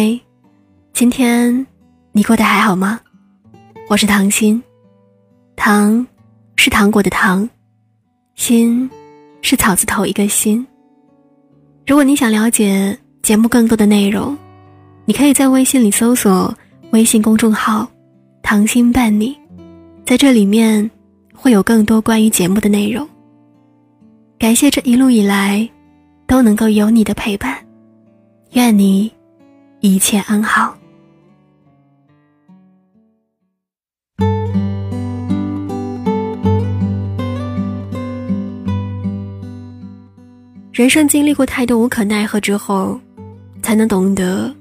嗨，今天你过得还好吗？我是糖心，糖是糖果的糖，心是草字头一个心。如果你想了解节目更多的内容，你可以在微信里搜索微信公众号“糖心伴你”，在这里面会有更多关于节目的内容。感谢这一路以来都能够有你的陪伴，愿你一切安好。人生经历过太多无可奈何之后，才能懂得，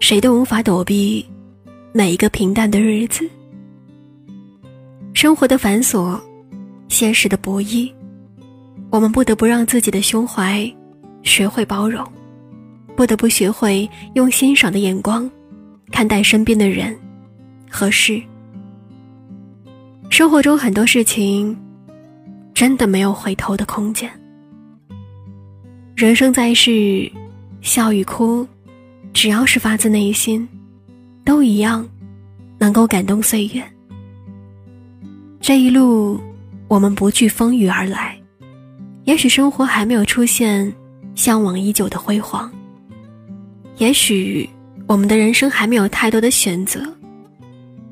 谁都无法躲避每一个平淡的日子。生活的繁琐，现实的不易，我们不得不让自己的胸怀学会包容，不得不学会用欣赏的眼光看待身边的人和事。生活中很多事情，真的没有回头的空间。人生在世，笑与哭，只要是发自内心，都一样，能够感动岁月。这一路，我们不惧风雨而来，也许生活还没有出现向往已久的辉煌，也许我们的人生还没有太多的选择，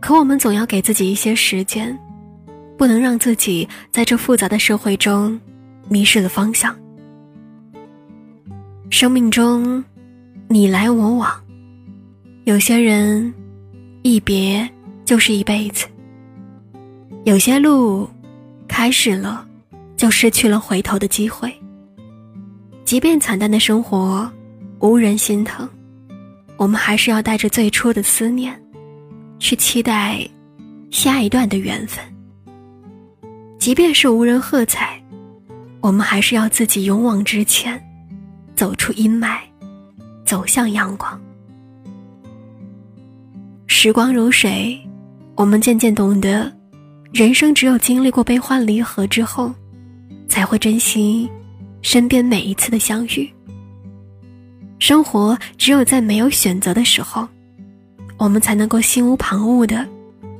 可我们总要给自己一些时间，不能让自己在这复杂的社会中迷失了方向。生命中，你来我往，有些人一别就是一辈子；有些路开始了，就失去了回头的机会。即便惨淡的生活无人心疼，我们还是要带着最初的思念，去期待下一段的缘分。即便是无人喝彩，我们还是要自己勇往直前。走出阴霾，走向阳光。时光如水，我们渐渐懂得，人生只有经历过悲欢离合之后，才会珍惜身边每一次的相遇。生活只有在没有选择的时候，我们才能够心无旁骛的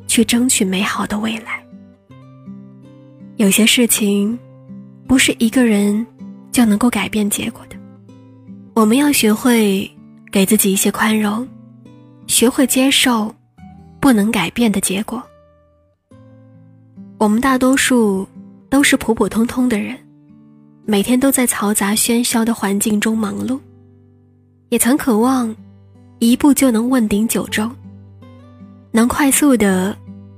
去争取美好的未来。有些事情，不是一个人就能够改变结果的。我们要学会给自己一些宽容，学会接受不能改变的结果。我们大多数都是普普通通的人，每天都在嘈杂喧嚣的环境中忙碌，也曾渴望一步就能问鼎九州，能快速的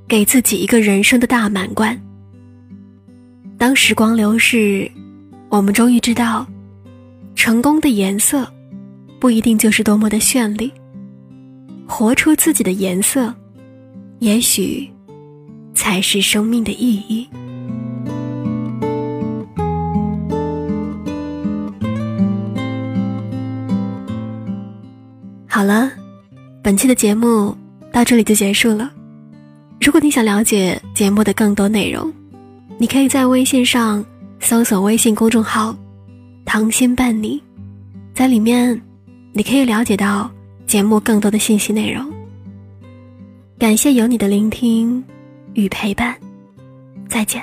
给自己一个人生的大满贯。当时光流逝，我们终于知道。成功的颜色，不一定就是多么的绚丽。活出自己的颜色，也许才是生命的意义。好了，本期的节目到这里就结束了。如果你想了解节目的更多内容，你可以在微信上搜索微信公众号。糖心伴你，在里面，你可以了解到节目更多的信息内容。感谢有你的聆听与陪伴，再见。